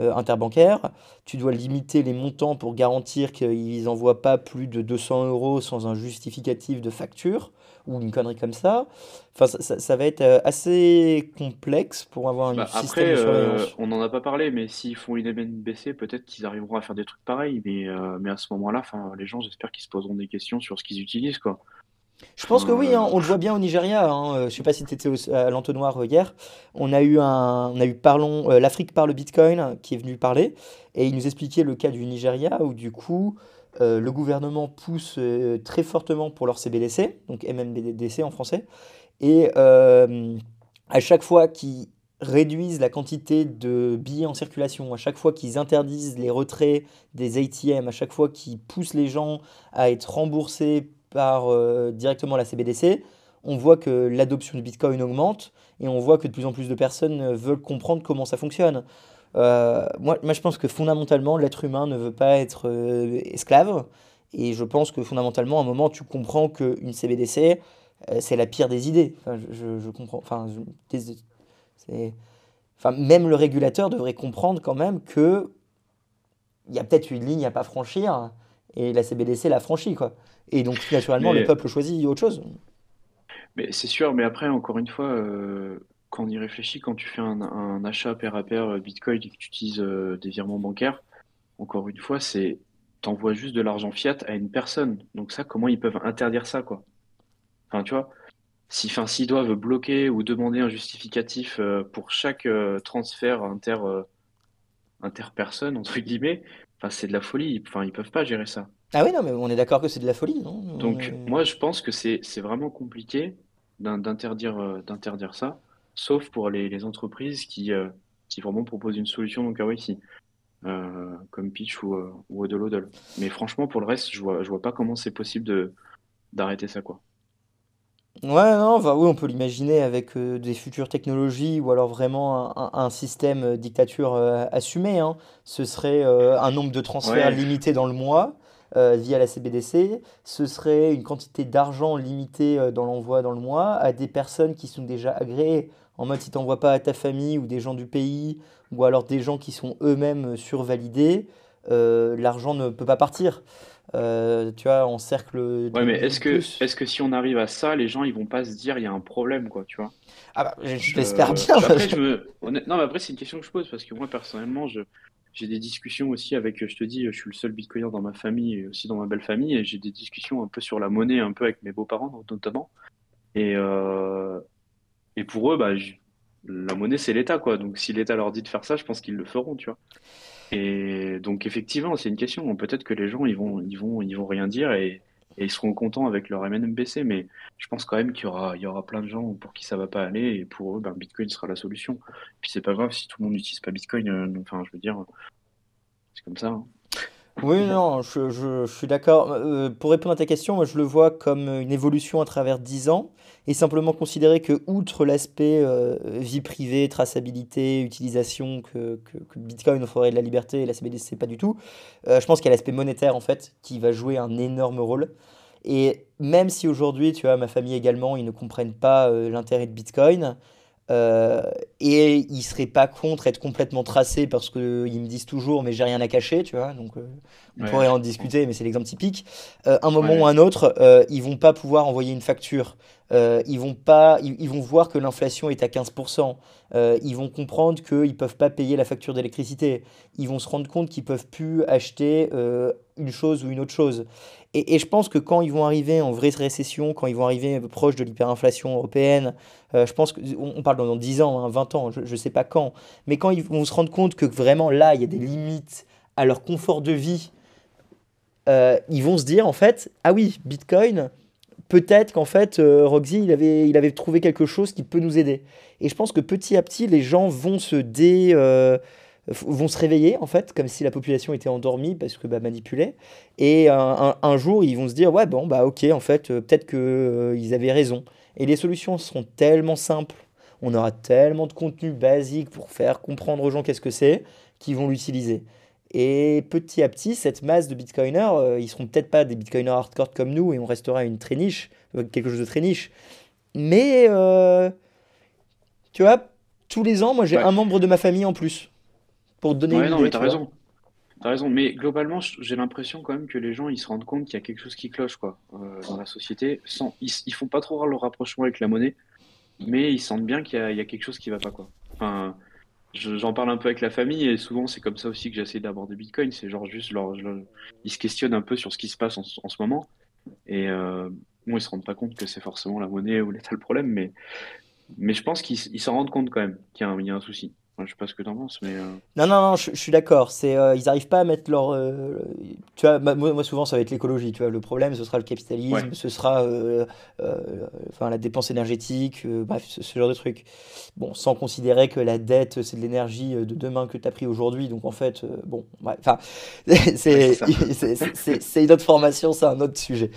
euh, interbancaires. Tu dois limiter les montants pour garantir qu'ils n'envoient pas plus de 200 euros sans un justificatif de facture ou une connerie comme ça. Enfin, ça, ça- ça va être euh, assez complexe pour avoir un Bah, système après, de euh, surveillance. on n'en a pas parlé, mais s'ils font une MNBC, peut-être qu'ils arriveront à faire des trucs pareils. Mais, euh, mais à ce moment-là, enfin, les gens, j'espère qu'ils se poseront des questions sur ce qu'ils utilisent, quoi. Je pense que oui, hein, euh, on le voit bien au Nigeria. Hein, euh, je sais pas si tu étais à l'entonnoir euh, hier. On a eu un, on a eu Parlons, euh, l'Afrique parle Bitcoin qui est venu parler et il nous expliquait le cas du Nigeria où du coup euh, le gouvernement pousse euh, très fortement pour leur CBDC, donc MMBDC en français, et euh, à chaque fois qu'ils réduisent la quantité de billets en circulation, à chaque fois qu'ils interdisent les retraits des ATM, à chaque fois qu'ils poussent les gens à être remboursés par euh, directement la CBDC, on voit que l'adoption du Bitcoin augmente et on voit que de plus en plus de personnes euh, veulent comprendre comment ça fonctionne. Euh, moi, je pense que fondamentalement, l'être humain ne veut pas être euh, esclave. Et je pense que fondamentalement, à un moment, tu comprends qu'une CBDC, c'est la pire des idées. Enfin, je, comprends. Enfin, même le régulateur devrait comprendre quand même que il y a peut-être une ligne à pas franchir et la CBDC l'a franchie, quoi. Et donc, naturellement, le mais peuple choisit autre chose. mais c'est sûr, mais après, encore une fois, euh, quand on y réfléchit, quand tu fais un, un achat pair à pair euh, Bitcoin et que tu utilises euh, des virements bancaires, encore une fois, c'est t'envoies juste de l'argent fiat à une personne. Donc ça, comment ils peuvent interdire ça, quoi? Enfin, tu vois, si, enfin, s'ils doivent bloquer ou demander un justificatif euh, pour chaque transfert inter, interpersonne, entre guillemets, enfin, c'est de la folie. Enfin, ils peuvent pas gérer ça. Ah oui, non, mais on est d'accord que c'est de la folie, non? On Donc, est- moi, je pense que c'est c'est vraiment compliqué d'in- d'interdire euh, d'interdire ça, sauf pour les, les entreprises qui, euh, qui vraiment proposent une solution donc KYC. comme Pitch ou, ou Hodl Mais franchement, pour le reste, je vois, je vois pas comment c'est possible de d'arrêter ça, quoi. Ouais, non, enfin, oui, on peut l'imaginer avec euh, des futures technologies ou alors vraiment un, un- un système euh, dictature euh, assumé, hein. Ce serait euh, un nombre de transferts Ouais, limité dans le mois euh, via la CBDC. Ce serait une quantité d'argent limitée euh, dans l'envoi dans le mois à des personnes qui sont déjà agréées. En mode, si t'envoies pas à ta famille ou des gens du pays ou alors des gens qui sont eux-mêmes survalidés, euh, l'argent ne peut pas partir. Euh, tu vois, en cercle ouais, mais est-ce que, est-ce que si on arrive à ça, les gens, ils vont pas se dire, il y a un problème, quoi, tu vois? Ah bah, je je l'espère Je... bien. Après, je me... Non, mais après, c'est une question que je pose parce que moi, personnellement, je... j'ai des discussions aussi avec, je te dis, je suis le seul bitcoiner dans ma famille et aussi dans ma belle famille et j'ai des discussions un peu sur la monnaie, un peu avec mes beaux-parents notamment. Et, euh, et pour eux, bah, je- la monnaie, c'est l'État, quoi. Donc, si l'État leur dit de faire ça, je pense qu'ils le feront, tu vois. Et donc, effectivement, c'est une question. Peut-être que les gens, ils vont, ils vont, ils vont rien dire et, et ils seront contents avec leur MNBC, mais je pense quand même qu'il y aura, il y aura plein de gens pour qui ça va pas aller et pour eux, ben, Bitcoin sera la solution. Puis c'est pas grave si tout le monde n'utilise pas Bitcoin. euh, enfin, je veux dire, c'est comme ça. hein. Oui, non, je suis d'accord. Euh, pour répondre à ta question, moi, je le vois comme une évolution à travers 10 ans et simplement considérer que, outre l'aspect euh, vie privée, traçabilité, utilisation, que, que, que Bitcoin offrirait de la liberté et la CBDC pas du tout, euh, je pense qu'il y a l'aspect monétaire en fait qui va jouer un énorme rôle. Et même si aujourd'hui, tu vois, ma famille également, ils ne comprennent pas euh, l'intérêt de Bitcoin, euh, et ils seraient pas contre être complètement tracés parce qu'ils me disent toujours, mais j'ai rien à cacher, tu vois. Donc, euh, on Ouais, pourrait en discuter, mais c'est l'exemple typique. Euh, un moment ou Ouais, un autre, euh, ils vont pas pouvoir envoyer une facture. Ils vont pas, ils, ils vont voir que l'inflation est à 15%. Euh, ils vont comprendre qu'ils peuvent pas payer la facture d'électricité. Ils vont se rendre compte qu'ils peuvent plus acheter une chose ou une autre chose. Et, et je pense que quand ils vont arriver en vraie récession, quand ils vont arriver proche de l'hyperinflation européenne, euh, je pense qu'on on parle dans 10 ans, hein, 20 ans, je ne sais pas quand, mais quand ils vont se rendre compte que vraiment là, il y a des limites à leur confort de vie, euh, ils vont se dire en fait, ah oui, Bitcoin, peut-être qu'en fait, euh, Roxy, il avait, il avait trouvé quelque chose qui peut nous aider. Et je pense que petit à petit, les gens vont se dé, vont se réveiller en fait, comme si la population était endormie parce que bah, manipulée. Et un, un- un jour, ils vont se dire, ouais, bon, bah ok, en fait, euh, peut-être que, euh, ils avaient raison. Et les solutions seront tellement simples, on aura tellement de contenu basique pour faire comprendre aux gens qu'est-ce que c'est, qu'ils vont l'utiliser. Et petit à petit, cette masse de bitcoiners, euh, ils seront peut-être pas des bitcoiners hardcore comme nous et on restera une très niche, euh, quelque chose de très niche. Mais, tu vois, tous les ans, moi j'ai un membre de ma famille en plus, pour te donner une ouais, non, mais t'as raison. T'as raison. Mais globalement, j'ai l'impression quand même que les gens, ils se rendent compte qu'il y a quelque chose qui cloche, quoi, euh, dans la société. Sans, ils, ils font pas trop le rapprochement avec la monnaie, mais ils sentent bien qu'il y a, il y a quelque chose qui va pas, quoi. Enfin, Je- J'en parle un peu avec la famille et souvent c'est comme ça aussi que j'essaie d'aborder Bitcoin. C'est genre juste, leur, leur- ils se questionnent un peu sur ce qui se passe en, ce en ce moment et euh, bon, ils se rendent pas compte que c'est forcément la monnaie ou l'État le problème, mais, mais je pense qu'ils s'en rendent compte quand même qu'il y y a un souci. Je sais pas ce que t'en penses, mais euh, Non, non, non, je, je suis d'accord. C'est, euh, ils n'arrivent pas à mettre leur. euh, tu vois, moi, moi, souvent, ça va être l'écologie. Tu vois, le problème, ce sera le ouais, capitalisme, ce sera enfin, la dépense énergétique, bref, ce, ce genre de trucs. Bon, sans considérer que la dette, c'est de l'énergie de demain que tu as pris aujourd'hui. Donc, en fait, bon, bref, enfin, c'est c'est une autre formation, c'est un autre sujet.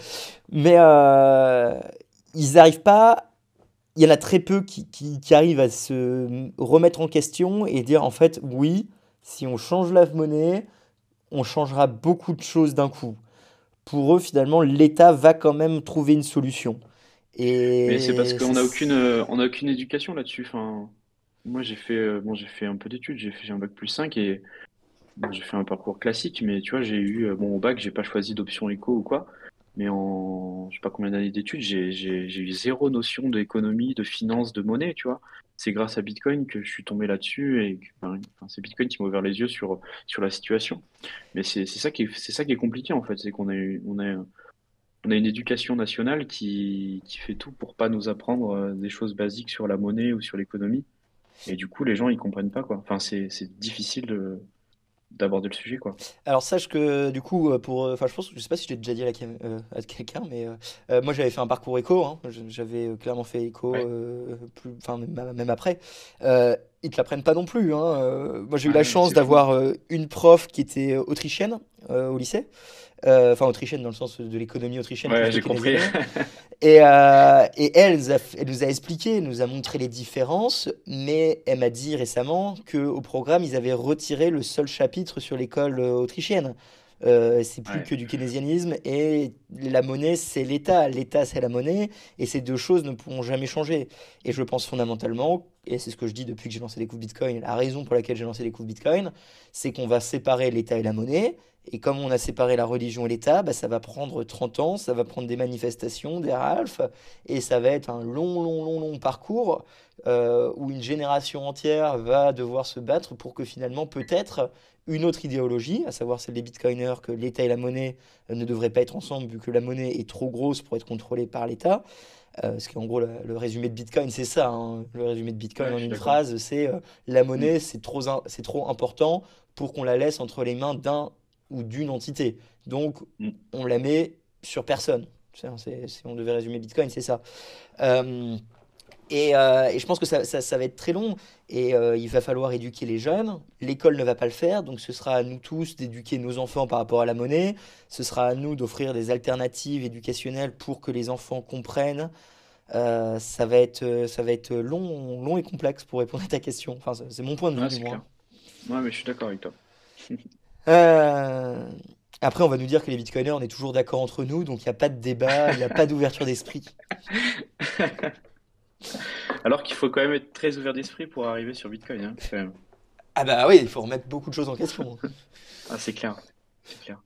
Mais ils n'arrivent pas il y en a très peu qui, qui, qui arrivent à se remettre en question et dire en fait, oui, si on change la monnaie, on changera beaucoup de choses d'un coup. Pour eux, finalement, l'État va quand même trouver une solution. Mais c'est parce Et qu'on a aucune, c'est... euh, on a aucune éducation là-dessus. Enfin, moi j'ai fait, euh, bon, j'ai fait un peu d'études, j'ai fait un bac plus 5 et bon, j'ai fait un parcours classique, mais tu vois, j'ai eu, euh, bon, au bac, j'ai pas choisi d'option éco ou quoi, mais en, je sais pas combien d'années d'études, j'ai, eu zéro notion d'économie, de finance, de monnaie, tu vois. C'est grâce à Bitcoin que je suis tombé là-dessus et enfin, c'est Bitcoin qui m'a ouvert les yeux sur, sur la situation. Mais c'est, ça qui est, c'est ça qui est compliqué en fait, c'est qu'on a on a, on a une éducation nationale qui, qui fait tout pour pas nous apprendre euh, des choses basiques sur la monnaie ou sur l'économie. Et du coup, les gens, ils comprennent pas, quoi. Enfin, c'est difficile de- d'aborder le sujet, quoi. Alors sache que du coup, euh, pour, euh, enfin je pense, je sais pas si je l'ai déjà dit à, euh, à quelqu'un, mais euh, moi j'avais fait un parcours éco, hein. J'avais clairement fait éco, Ouais. euh, plus, enfin même, même après. Ils te l'apprennent pas non plus. Hein. Moi, j'ai eu Ah la chance d'avoir une prof qui était autrichienne au lycée. Euh, Enfin, autrichienne dans le sens de l'économie autrichienne, Ouais, j'ai compris. Et, euh, et elle, nous a, elle nous a expliqué, elle nous a montré les différences, mais elle m'a dit récemment qu'au programme, ils avaient retiré le seul chapitre sur l'école euh, autrichienne. Euh, c'est plus Ouais. que du keynésianisme et la monnaie, c'est l'État. L'État, c'est la monnaie et ces deux choses ne pourront jamais changer. Et je pense fondamentalement, et c'est ce que je dis depuis que j'ai lancé les coups Bitcoin, la raison pour laquelle j'ai lancé les coups Bitcoin, c'est qu'on va séparer l'État et la monnaie. Et comme on a séparé la religion et l'État, bah, ça va prendre 30 ans, ça va prendre des manifestations, des ralphes, et ça va être un long, long, long, long parcours euh, où une génération entière va devoir se battre pour que finalement, peut-être, une autre idéologie, à savoir celle des bitcoiners, que l'État et la monnaie euh, ne devraient pas être ensemble vu que la monnaie est trop grosse pour être contrôlée par l'État. Euh, parce qu'en gros, la- le résumé de Bitcoin, c'est ça. hein. Le résumé de Bitcoin Ouais, en une phrase, c'est euh, la Mm. monnaie, c'est trop, c'est trop important pour qu'on la laisse entre les mains d'un ou d'une entité. Donc, Mm. on la met sur personne. C'est- si on devait résumer Bitcoin, c'est ça. Euh, et, euh, et je pense que ça, ça- ça va être très long et euh, il va falloir éduquer les jeunes. L'école ne va pas le faire, donc ce sera à nous tous d'éduquer nos enfants par rapport à la monnaie. Ce sera à nous d'offrir des alternatives éducationnelles pour que les enfants comprennent. Euh, ça va être, ça va être long, long et complexe pour répondre à ta question. Enfin, c'est mon point de vue Ouais, du moins. Ouais, mais je suis d'accord avec toi. Euh, Après, on va nous dire que les bitcoiners, on est toujours d'accord entre nous, donc il n'y a pas de débat, il n'y a pas d'ouverture d'esprit. Alors qu'il faut quand même être très ouvert d'esprit pour arriver sur Bitcoin, hein, quand même. Ah bah oui, il faut remettre beaucoup de choses en question. Ah, c'est clair. C'est clair.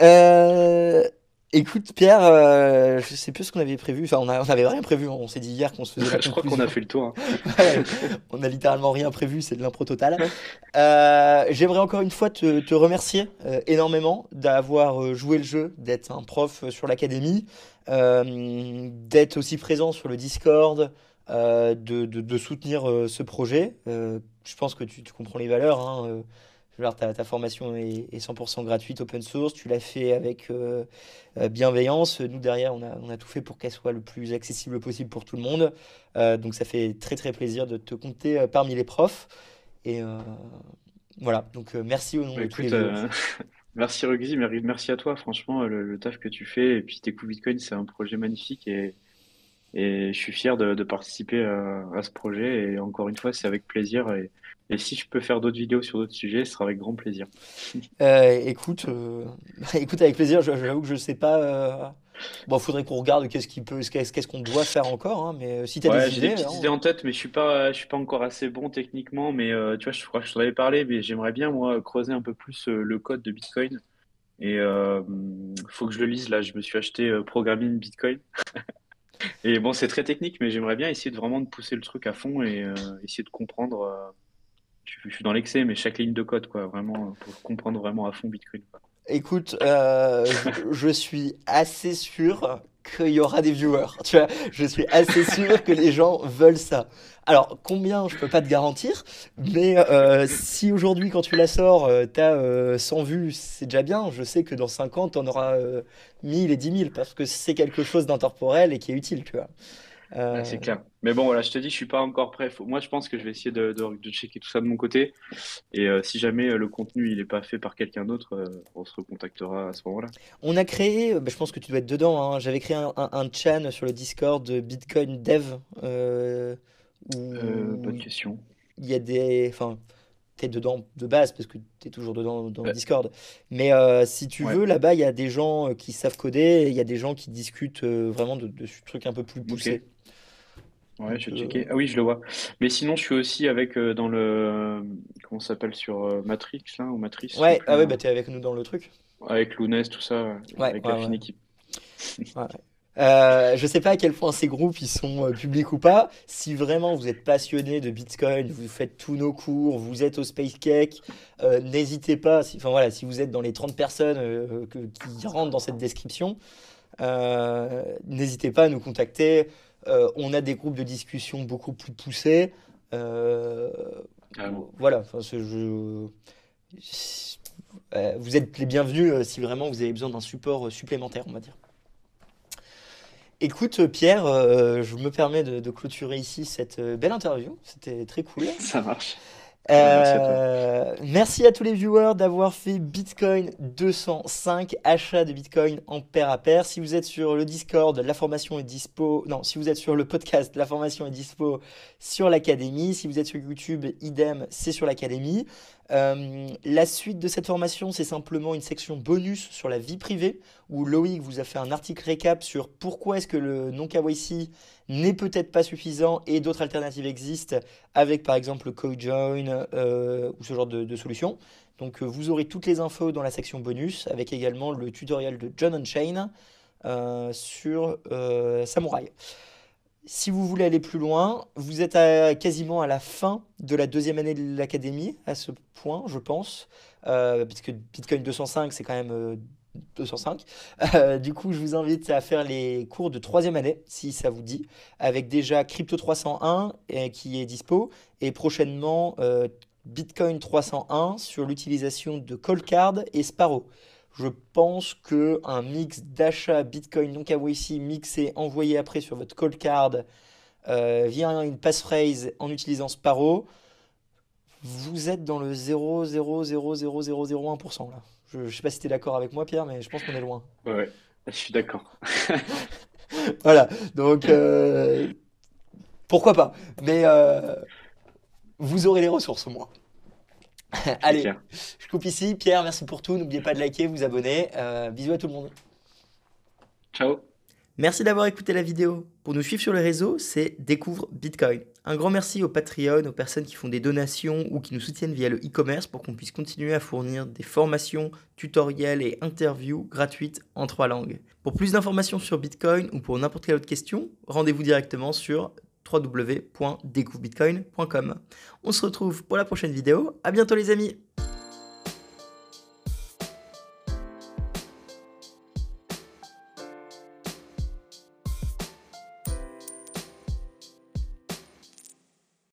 Euh, écoute, Pierre, euh, je sais plus ce qu'on avait prévu. Enfin, on a, on avait rien prévu. On s'est dit hier qu'on se faisait la Je crois qu'on a fait le tour. hein. On a littéralement rien prévu, c'est de l'impro total. Euh, j'aimerais encore une fois te, te remercier euh, énormément d'avoir euh, joué le jeu, d'être un prof sur l'académie, d'être aussi présent sur le Discord, de, de- de soutenir ce projet. Je pense que tu, tu comprends les valeurs. Hein, dire, ta, ta formation est, est 100% gratuite, open source. Tu l'as fait avec euh, euh, bienveillance. Nous, derrière, on a, on a tout fait pour qu'elle soit le plus accessible possible pour tout le monde. Euh, donc, ça fait très, très plaisir de te compter parmi les profs. Et euh, voilà, donc merci au nom Bah, de tous les euh, merci Rugzy, mer- merci à toi. Franchement, le, le taf que tu fais et puis tes coups Bitcoin, c'est un projet magnifique et, et je suis fier de, de participer à, à ce projet. Et encore une fois, c'est avec plaisir. Et, et si je peux faire d'autres vidéos sur d'autres sujets, ce sera avec grand plaisir. Euh, écoute, euh, écoute, avec plaisir, j'avoue que je sais pas. euh, Bon, faudrait qu'on regarde qu'est-ce qui peut, qu'est-ce qu'on doit faire encore, hein, mais euh, si tu as Ouais, des j'ai des idées, petites hein, idées en tête, mais je suis pas, je suis pas encore assez bon techniquement. Mais tu vois, je crois que je t'en avais parlé, mais j'aimerais bien moi creuser un peu plus le code de Bitcoin. Et euh, faut que je le lise là. Je me suis acheté Programming Bitcoin. Et bon, c'est très technique, mais j'aimerais bien essayer de vraiment de pousser le truc à fond et essayer de comprendre. Euh, je, suis dans l'excès, mais chaque ligne de code, quoi, vraiment, euh, pour comprendre vraiment à fond Bitcoin, quoi. Écoute, euh, je, suis assez sûr qu'il y aura des viewers. Tu vois, je suis assez sûr que les gens veulent ça. Alors, combien, je peux pas te garantir, mais euh, si aujourd'hui, quand tu la sors, euh, t'as euh, 100 vues, c'est déjà bien. Je sais que dans 5 ans, t'en auras euh, 1000 et 10 000 parce que c'est quelque chose d'intemporel et qui est utile, tu. Ouais, Euh, c'est clair. Mais bon, voilà, je te dis, je suis pas encore prêt. Faut- Moi, je pense que je vais essayer de, de, de checker tout ça de mon côté. Et euh, si jamais euh, le contenu il est pas fait par quelqu'un d'autre, on se recontactera à ce moment-là. On a créé, bah, je pense que tu dois être dedans, hein, j'avais créé un, un, un chan sur le Discord de Bitcoin Dev où bonne question. il y a des... Enfin, t'es dedans de base parce que t'es toujours dedans dans le. Discord. Mais euh, si tu Ouais. veux, là-bas, il y a des gens qui savent coder il y a des gens qui discutent euh, vraiment de, de ce truc un peu plus Ok. poussé. Ouais, je vais euh, checker. Ah oui, je le vois. Mais sinon, je suis aussi avec euh, dans le comment ça s'appelle sur euh, Matrix là ou Matrice, je sais Ouais, plus ah ouais, là. bah t'es avec nous dans le truc. Avec Lounès, tout ça, ouais, Ouais, avec ouais, la fine ouais. équipe. Ouais. Euh, je sais pas à quel point ces groupes ils sont euh, publics ou pas. Si vraiment vous êtes passionné de Bitcoin, vous faites tous nos cours, vous êtes au Space Cake, euh, n'hésitez pas. Si, enfin voilà, si vous êtes dans les 30 personnes euh, que- qui rentrent dans cette description, euh, n'hésitez pas à nous contacter. Euh, on a des groupes de discussion beaucoup plus poussés. Euh, Carrément. voilà, enfin, ce- euh, vous êtes les bienvenus si vraiment vous avez besoin d'un support supplémentaire, on va dire. Écoute, Pierre, je me permets de, de clôturer ici cette belle interview. C'était très cool. Ça marche. Merci à toi. Euh, merci à tous les viewers d'avoir fait Bitcoin 205, achat de Bitcoin en paire à paire. Si vous êtes sur le Discord, la formation est dispo. Non, si vous êtes sur le podcast, la formation est dispo sur l'Académie. Si vous êtes sur YouTube, idem, c'est sur l'Académie. Euh, la suite de cette formation, c'est simplement une section bonus sur la vie privée où Loïc vous a fait un article récap sur pourquoi est-ce que le non KYC n'est peut-être pas suffisant et d'autres alternatives existent avec par exemple le CoJoin euh, ou ce genre de, solution. Donc euh, vous aurez toutes les infos dans la section bonus avec également le tutoriel de John Unchain sur Samurai. Si vous voulez aller plus loin, vous êtes quasiment à la fin de la deuxième année de l'académie, à ce point, je pense, euh, puisque Bitcoin 205, c'est quand même euh, 205. Euh, du coup, je vous invite à faire les cours de troisième année, si ça vous dit, avec déjà Crypto 301 euh, qui est dispo, et prochainement euh, Bitcoin 301 sur l'utilisation de Coldcard et Sparrow. Je pense que un mix d'achat Bitcoin non KYC mixé, envoyé après sur votre Coldcard euh, via une passphrase en utilisant Sparrow, vous êtes dans le 0,0000001% là. Je ne sais pas si tu es d'accord avec moi, Pierre, mais je pense qu'on est loin. Ouais. Je suis d'accord. Voilà, donc euh, pourquoi pas. Mais euh, vous aurez les ressources au moins. Allez, clair. je coupe ici. Pierre, merci pour tout. N'oubliez pas de liker, vous abonner. Euh, bisous à tout le monde. Ciao. Merci d'avoir écouté la vidéo. Pour nous suivre sur les réseaux, c'est Découvre Bitcoin. Un grand merci aux Patreon, aux personnes qui font des donations ou qui nous soutiennent via le e-commerce pour qu'on puisse continuer à fournir des formations, tutoriels et interviews gratuites en trois langues. Pour plus d'informations sur Bitcoin ou pour n'importe quelle autre question, rendez-vous directement sur www.découvrebitcoin.com. On se retrouve pour la prochaine vidéo. À bientôt les amis.